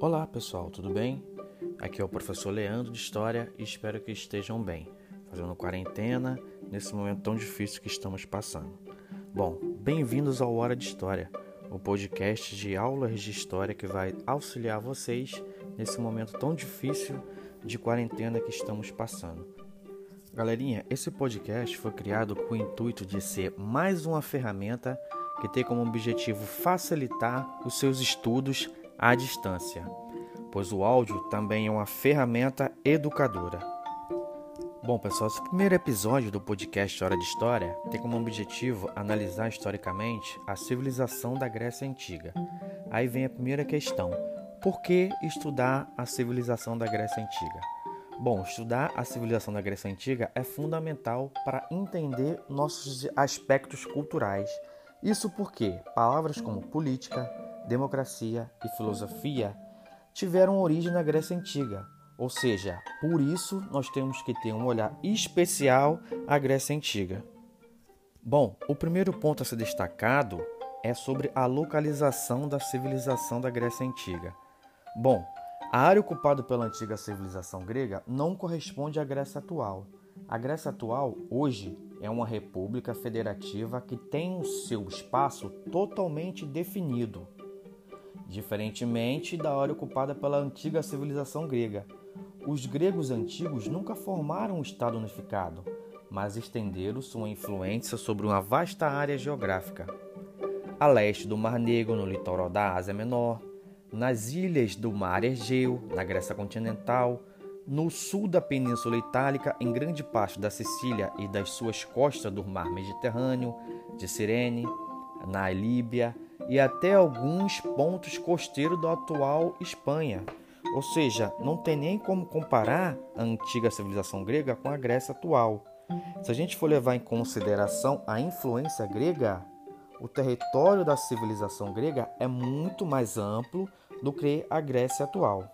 Olá pessoal, tudo bem? Aqui é o professor Leandro de História e espero que estejam bem, fazendo quarentena nesse momento tão difícil que estamos passando. Bom, bem-vindos ao Hora de História, o podcast de aulas de história que vai auxiliar vocês nesse momento tão difícil de quarentena que estamos passando. Galerinha, esse podcast foi criado com o intuito de ser mais uma ferramenta que tem como objetivo facilitar os seus estudos à distância, pois o áudio também é uma ferramenta educadora. Bom, pessoal, esse primeiro episódio do podcast Hora de História tem como objetivo analisar historicamente a civilização da Grécia Antiga. Aí vem a primeira questão: por que estudar a civilização da Grécia Antiga? Bom, estudar a civilização da Grécia Antiga é fundamental para entender nossos aspectos culturais. Isso porque palavras como política, democracia e filosofia tiveram origem na Grécia Antiga. Ou seja, por isso nós temos que ter um olhar especial à Grécia Antiga. Bom, o primeiro ponto a ser destacado é sobre a localização da civilização da Grécia Antiga. Bom, a área ocupada pela antiga civilização grega não corresponde à Grécia atual. A Grécia atual, hoje, é uma república federativa que tem o seu espaço totalmente definido diferentemente da área ocupada pela antiga civilização grega. Os gregos antigos nunca formaram um Estado unificado, mas estenderam sua influência sobre uma vasta área geográfica. A leste do Mar Negro, no litoral da Ásia Menor, nas ilhas do Mar Egeu, na Grécia continental, no sul da Península Itálica, em grande parte da Sicília e das suas costas do Mar Mediterrâneo, de Cirene, na Líbia e até alguns pontos costeiros da atual Espanha. Ou seja, não tem nem como comparar a antiga civilização grega com a Grécia atual. Se a gente for levar em consideração a influência grega, o território da civilização grega é muito mais amplo do que a Grécia atual.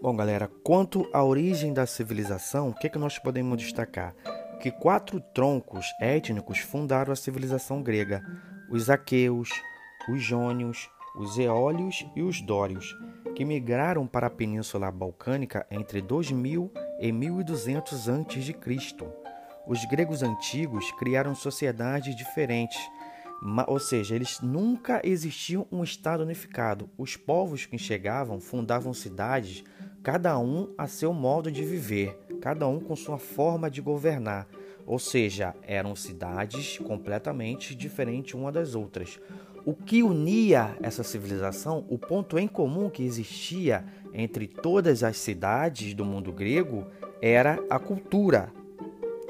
Bom, galera, quanto à origem da civilização, o que, é que nós podemos destacar? Que quatro troncos étnicos fundaram a civilização grega: os aqueus, os jônios, os eólios e os dórios, que migraram para a Península Balcânica entre 2000 e 1200 a.C. Os gregos antigos criaram sociedades diferentes, ou seja, eles nunca existiam um estado unificado. Os povos que chegavam fundavam cidades, cada um a seu modo de viver, cada um com sua forma de governar. Ou seja, eram cidades completamente diferentes uma das outras. O que unia essa civilização, o ponto em comum que existia entre todas as cidades do mundo grego era a cultura.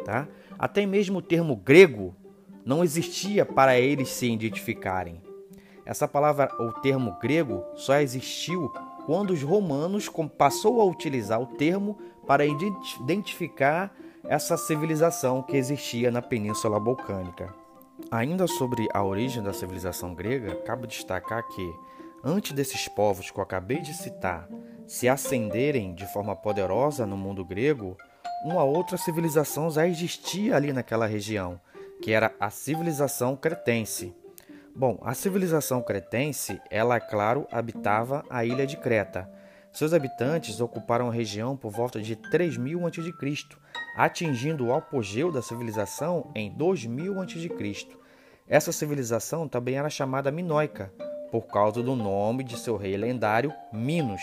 Tá? Até mesmo o termo grego não existia para eles se identificarem. Essa palavra, o termo grego, só existiu quando os romanos passou a utilizar o termo para identificar essa civilização que existia na Península Balcânica. Ainda sobre a origem da civilização grega, cabe destacar que, antes desses povos que eu acabei de citar se ascenderem de forma poderosa no mundo grego, uma outra civilização já existia ali naquela região, que era a civilização cretense. Bom, a civilização cretense, ela, é claro, habitava a ilha de Creta. Seus habitantes ocuparam a região por volta de 3000 a.C., atingindo o apogeu da civilização em 2000 a.C. Essa civilização também era chamada minoica, por causa do nome de seu rei lendário Minos.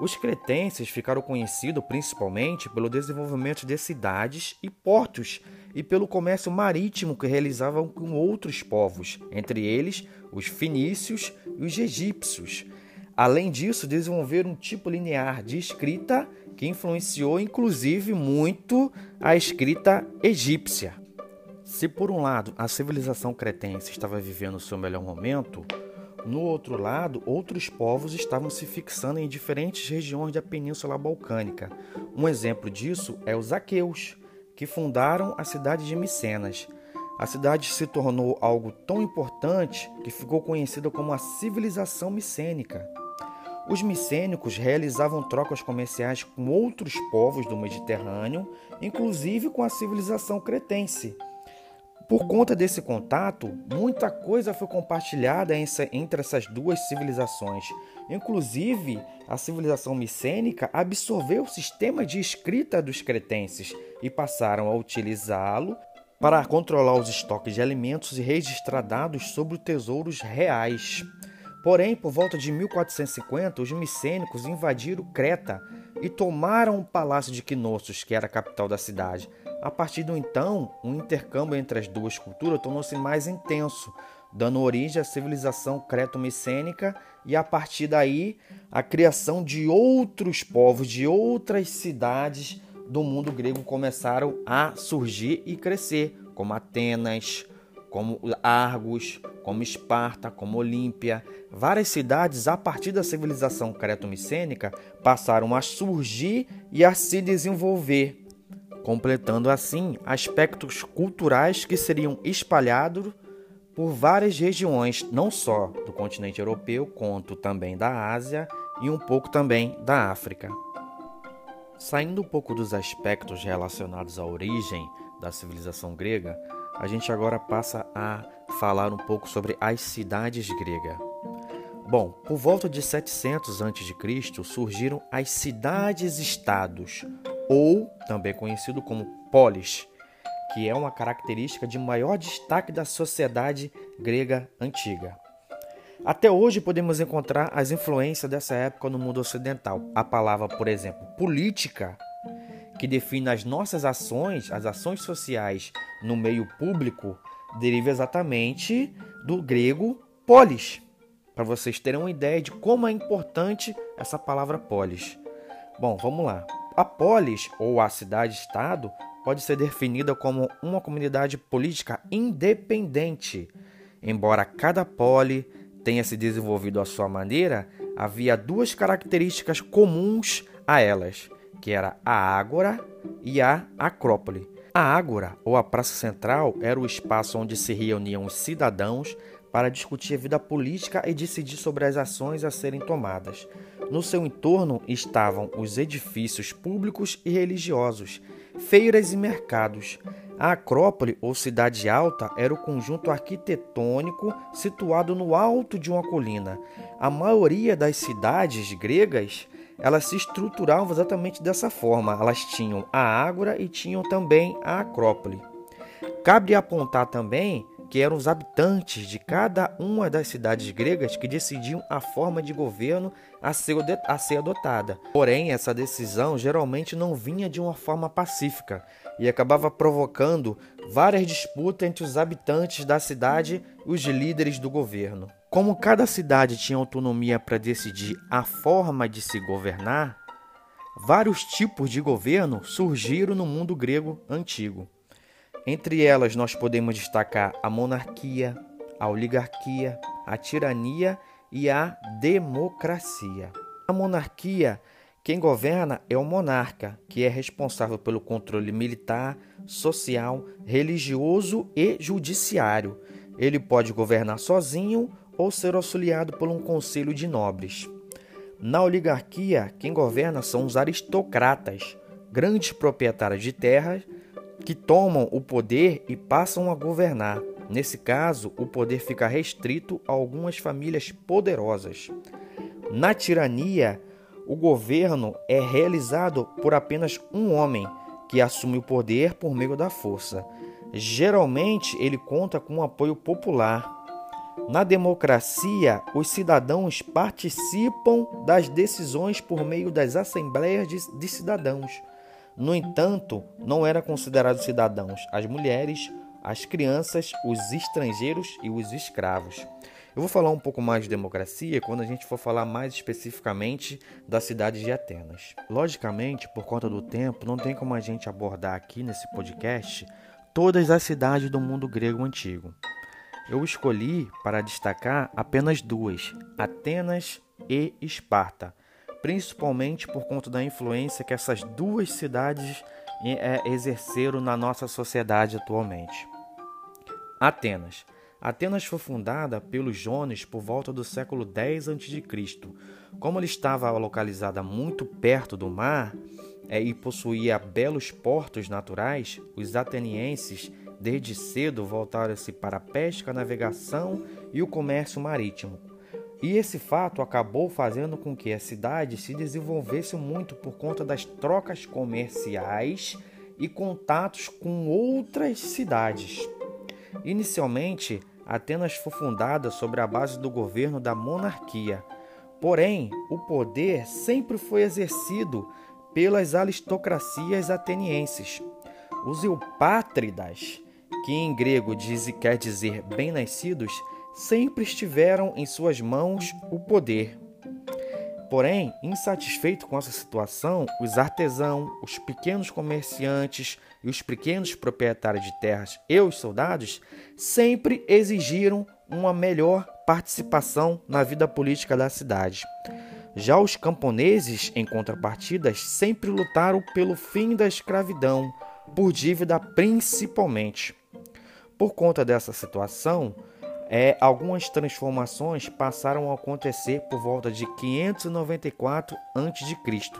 Os cretenses ficaram conhecidos principalmente pelo desenvolvimento de cidades e portos e pelo comércio marítimo que realizavam com outros povos, entre eles os fenícios e os egípcios. Além disso, desenvolveram um tipo linear de escrita que influenciou inclusive muito a escrita egípcia. Se por um lado a civilização cretense estava vivendo o seu melhor momento, no outro lado, outros povos estavam se fixando em diferentes regiões da Península Balcânica. Um exemplo disso é os aqueus, que fundaram a cidade de Micenas. A cidade se tornou algo tão importante que ficou conhecida como a civilização micênica. Os micênicos realizavam trocas comerciais com outros povos do Mediterrâneo, inclusive com a civilização cretense. Por conta desse contato, muita coisa foi compartilhada entre essas duas civilizações. Inclusive, a civilização micênica absorveu o sistema de escrita dos cretenses e passaram a utilizá-lo para controlar os estoques de alimentos e registrar dados sobre tesouros reais. Porém, por volta de 1450, os micênicos invadiram Creta e tomaram o palácio de Knossos, que era a capital da cidade. A partir do então, o intercâmbio entre as duas culturas tornou-se mais intenso, dando origem à civilização creto-micênica e a partir daí a criação de outros povos, de outras cidades do mundo grego começaram a surgir e crescer, como Atenas, como Argos, como Esparta, como Olímpia. Várias cidades, a partir da civilização creto-micênica, passaram a surgir e a se desenvolver, completando assim aspectos culturais que seriam espalhados por várias regiões, não só do continente europeu, quanto também da Ásia e um pouco também da África. Saindo um pouco dos aspectos relacionados à origem da civilização grega, a gente agora passa a falar um pouco sobre as cidades gregas. Bom, por volta de 700 a.C. surgiram as cidades-estados, ou também conhecido como polis, que é uma característica de maior destaque da sociedade grega antiga. Até hoje podemos encontrar as influências dessa época no mundo ocidental. A palavra, por exemplo, política que define as nossas ações, as ações sociais no meio público, deriva exatamente do grego polis. Para vocês terem uma ideia de como é importante essa palavra polis. Bom, vamos lá. A polis, ou a cidade-estado, pode ser definida como uma comunidade política independente. Embora cada poli tenha se desenvolvido à sua maneira, havia duas características comuns a elas que era a Ágora e a Acrópole. A Ágora, ou a Praça Central, era o espaço onde se reuniam os cidadãos para discutir a vida política e decidir sobre as ações a serem tomadas. No seu entorno estavam os edifícios públicos e religiosos, feiras e mercados. A Acrópole, ou Cidade Alta, era o conjunto arquitetônico situado no alto de uma colina. A maioria das cidades gregas elas se estruturavam exatamente dessa forma. Elas tinham a Ágora e tinham também a Acrópole. Cabe apontar também que eram os habitantes de cada uma das cidades gregas que decidiam a forma de governo a ser, a ser adotada. Porém, essa decisão geralmente não vinha de uma forma pacífica e acabava provocando várias disputas entre os habitantes da cidade e os líderes do governo. Como cada cidade tinha autonomia para decidir a forma de se governar, vários tipos de governo surgiram no mundo grego antigo. Entre elas, nós podemos destacar a monarquia, a oligarquia, a tirania e a democracia. A monarquia, quem governa é o monarca, que é responsável pelo controle militar, social, religioso e judiciário. Ele pode governar sozinho ou ser auxiliado por um conselho de nobres. Na oligarquia, quem governa são os aristocratas, grandes proprietários de terras que tomam o poder e passam a governar. Nesse caso, o poder fica restrito a algumas famílias poderosas. Na tirania, o governo é realizado por apenas um homem que assume o poder por meio da força. Geralmente, ele conta com um apoio popular na democracia, os cidadãos participam das decisões por meio das assembleias de, de cidadãos. No entanto, não eram considerados cidadãos as mulheres, as crianças, os estrangeiros e os escravos. Eu vou falar um pouco mais de democracia quando a gente for falar mais especificamente da cidade de Atenas. Logicamente, por conta do tempo, não tem como a gente abordar aqui nesse podcast todas as cidades do mundo grego antigo. Eu escolhi para destacar apenas duas: Atenas e Esparta, principalmente por conta da influência que essas duas cidades é, exerceram na nossa sociedade atualmente. Atenas. Atenas foi fundada pelos Jones por volta do século 10 a.C. Como ela estava localizada muito perto do mar é, e possuía belos portos naturais, os atenienses desde cedo, voltaram-se para a pesca, a navegação e o comércio marítimo. E esse fato acabou fazendo com que a cidade se desenvolvesse muito por conta das trocas comerciais e contatos com outras cidades. Inicialmente, Atenas foi fundada sobre a base do governo da monarquia. Porém, o poder sempre foi exercido pelas aristocracias atenienses. Os eupátridas, que em grego diz, quer dizer bem-nascidos, sempre estiveram em suas mãos o poder. Porém, insatisfeito com essa situação, os artesãos, os pequenos comerciantes e os pequenos proprietários de terras e os soldados sempre exigiram uma melhor participação na vida política da cidade. Já os camponeses, em contrapartidas, sempre lutaram pelo fim da escravidão, por dívida principalmente. Por conta dessa situação, é, algumas transformações passaram a acontecer por volta de 594 a.C.,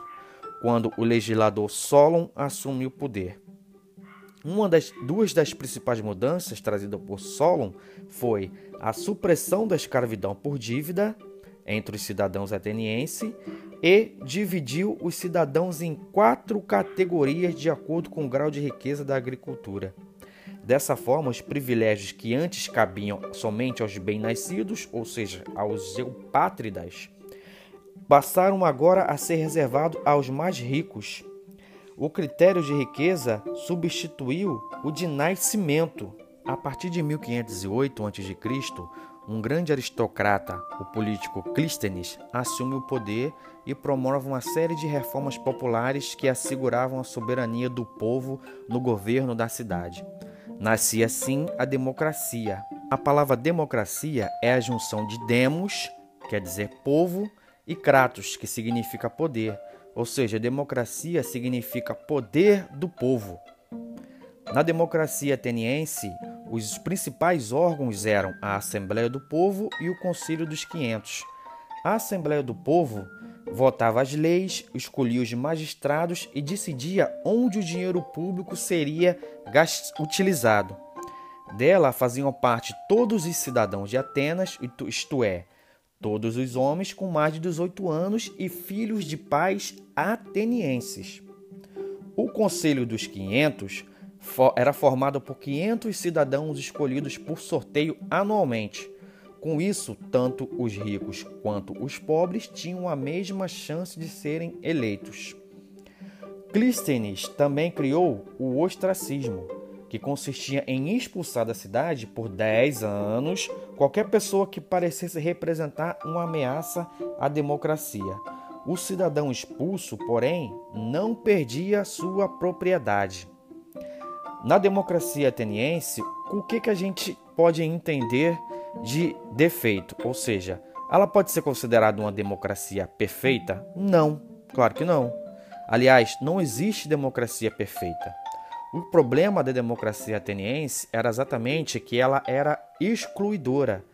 quando o legislador Solon assumiu o poder. Uma das duas das principais mudanças trazidas por Solon foi a supressão da escravidão por dívida entre os cidadãos atenienses e dividiu os cidadãos em quatro categorias de acordo com o grau de riqueza da agricultura. Dessa forma, os privilégios que antes cabiam somente aos bem-nascidos, ou seja, aos eupátridas, passaram agora a ser reservados aos mais ricos. O critério de riqueza substituiu o de nascimento. A partir de 1508 a.C., um grande aristocrata, o político Clístenes, assume o poder e promove uma série de reformas populares que asseguravam a soberania do povo no governo da cidade. Nascia assim a democracia. A palavra democracia é a junção de demos, quer dizer povo, e kratos, que significa poder. Ou seja, democracia significa poder do povo. Na democracia ateniense, os principais órgãos eram a Assembleia do Povo e o Conselho dos Quinhentos. A Assembleia do Povo votava as leis, escolhia os magistrados e decidia onde o dinheiro público seria utilizado. Dela faziam parte todos os cidadãos de Atenas, isto é, todos os homens com mais de 18 anos e filhos de pais atenienses. O Conselho dos 500 era formado por 500 cidadãos escolhidos por sorteio anualmente com isso, tanto os ricos quanto os pobres tinham a mesma chance de serem eleitos. Clístenes também criou o ostracismo, que consistia em expulsar da cidade por 10 anos qualquer pessoa que parecesse representar uma ameaça à democracia. O cidadão expulso, porém, não perdia sua propriedade. Na democracia ateniense, o que, que a gente pode entender de defeito, ou seja, ela pode ser considerada uma democracia perfeita? Não, claro que não. Aliás, não existe democracia perfeita. O problema da democracia ateniense era exatamente que ela era excluidora,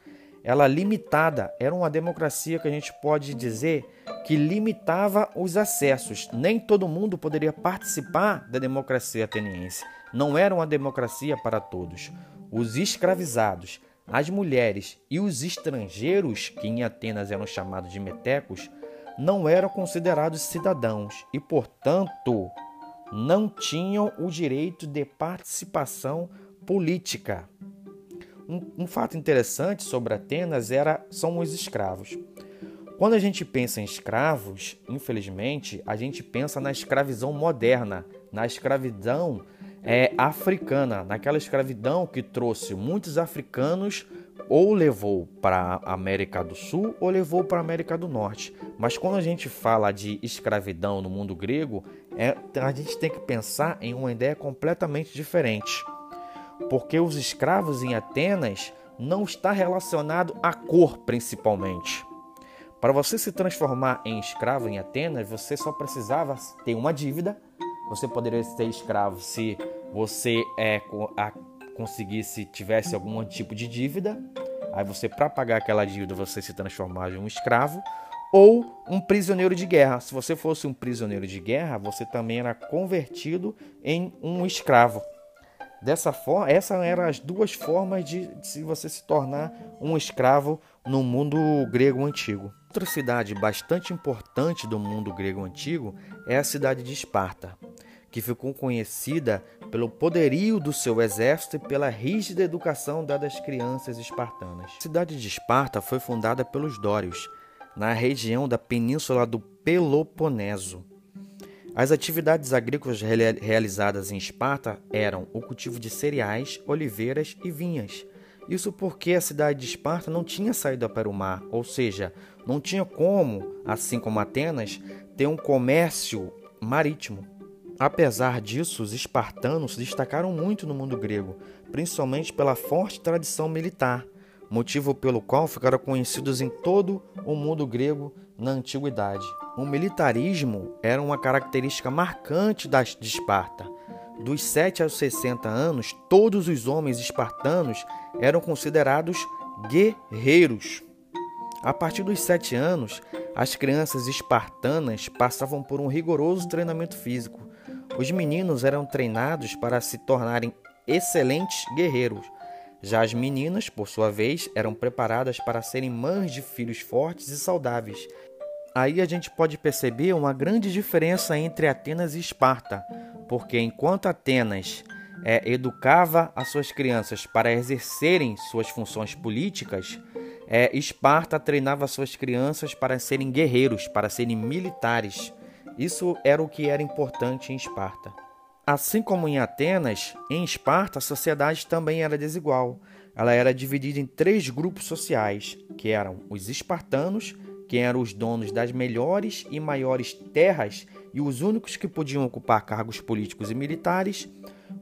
ela limitada, era uma democracia que a gente pode dizer que limitava os acessos. Nem todo mundo poderia participar da democracia ateniense. Não era uma democracia para todos. Os escravizados, as mulheres e os estrangeiros, que em Atenas eram chamados de metecos, não eram considerados cidadãos e, portanto, não tinham o direito de participação política. Um, um, fato interessante sobre Atenas era são os escravos. Quando a gente pensa em escravos, infelizmente, a gente pensa na escravidão moderna, na escravidão é, africana, naquela escravidão que trouxe muitos africanos ou levou para a América do Sul ou levou para a América do Norte. Mas quando a gente fala de escravidão no mundo grego, é, a gente tem que pensar em uma ideia completamente diferente. Porque os escravos em Atenas não está relacionado à cor principalmente. Para você se transformar em escravo em Atenas, você só precisava ter uma dívida. Você poderia ser escravo se você é, a, conseguisse, tivesse algum tipo de dívida, aí você, para pagar aquela dívida, você se transformava em um escravo, ou um prisioneiro de guerra. Se você fosse um prisioneiro de guerra, você também era convertido em um escravo. Dessa forma, essas eram as duas formas de, de você se tornar um escravo no mundo grego antigo. Outra cidade bastante importante do mundo grego antigo é a cidade de Esparta, que ficou conhecida pelo poderio do seu exército e pela rígida educação dada às crianças espartanas. A cidade de Esparta foi fundada pelos Dórios, na região da península do Peloponeso. As atividades agrícolas realizadas em Esparta eram o cultivo de cereais, oliveiras e vinhas. Isso porque a cidade de Esparta não tinha saído para o mar, ou seja, não tinha como, assim como Atenas, ter um comércio marítimo. Apesar disso, os espartanos se destacaram muito no mundo grego, principalmente pela forte tradição militar, motivo pelo qual ficaram conhecidos em todo o mundo grego na antiguidade. O militarismo era uma característica marcante de Esparta. Dos 7 aos 60 anos, todos os homens espartanos eram considerados guerreiros. A partir dos 7 anos, as crianças espartanas passavam por um rigoroso treinamento físico. Os meninos eram treinados para se tornarem excelentes guerreiros. Já as meninas, por sua vez, eram preparadas para serem mães de filhos fortes e saudáveis. Aí a gente pode perceber uma grande diferença entre Atenas e Esparta, porque enquanto Atenas é, educava as suas crianças para exercerem suas funções políticas, é, Esparta treinava suas crianças para serem guerreiros, para serem militares. Isso era o que era importante em Esparta. Assim como em Atenas, em Esparta a sociedade também era desigual. Ela era dividida em três grupos sociais, que eram os espartanos, que eram os donos das melhores e maiores terras e os únicos que podiam ocupar cargos políticos e militares,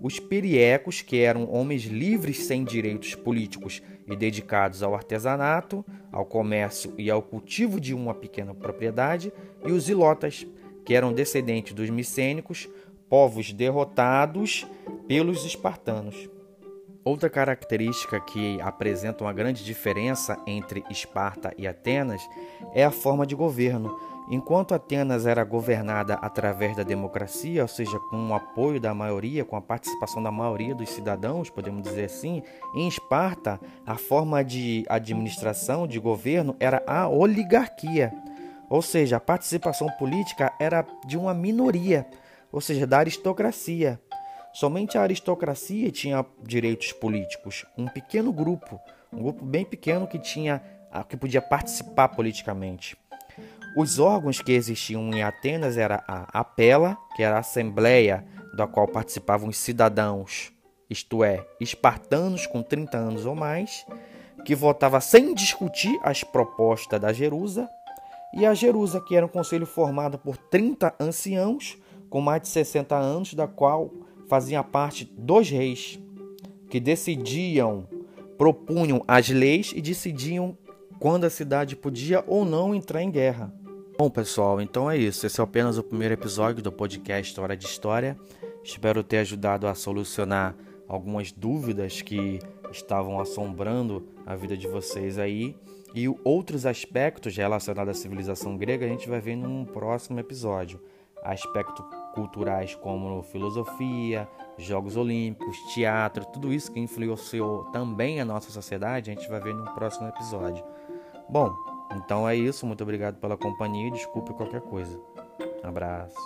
os periecos, que eram homens livres sem direitos políticos e dedicados ao artesanato, ao comércio e ao cultivo de uma pequena propriedade, e os ilotas, que eram descendentes dos micênicos, povos derrotados pelos espartanos. Outra característica que apresenta uma grande diferença entre Esparta e Atenas é a forma de governo Enquanto Atenas era governada através da democracia, ou seja, com o apoio da maioria, com a participação da maioria dos cidadãos, podemos dizer assim, em Esparta, a forma de administração, de governo, era a oligarquia. Ou seja, a participação política era de uma minoria, ou seja, da aristocracia. Somente a aristocracia tinha direitos políticos, um pequeno grupo, um grupo bem pequeno que tinha que podia participar politicamente. Os órgãos que existiam em Atenas era a Apela, que era a assembleia da qual participavam os cidadãos, isto é, espartanos com 30 anos ou mais, que votava sem discutir as propostas da Jerusa, e a Jerusa, que era um conselho formado por 30 anciãos com mais de 60 anos, da qual fazia parte dos reis, que decidiam, propunham as leis e decidiam quando a cidade podia ou não entrar em guerra. Bom, pessoal, então é isso. Esse é apenas o primeiro episódio do podcast Hora de História. Espero ter ajudado a solucionar algumas dúvidas que estavam assombrando a vida de vocês aí. E outros aspectos relacionados à civilização grega a gente vai ver num próximo episódio. Aspectos culturais como filosofia, Jogos Olímpicos, teatro, tudo isso que influenciou também a nossa sociedade, a gente vai ver no próximo episódio. Bom, então é isso. Muito obrigado pela companhia desculpe qualquer coisa. Abraço.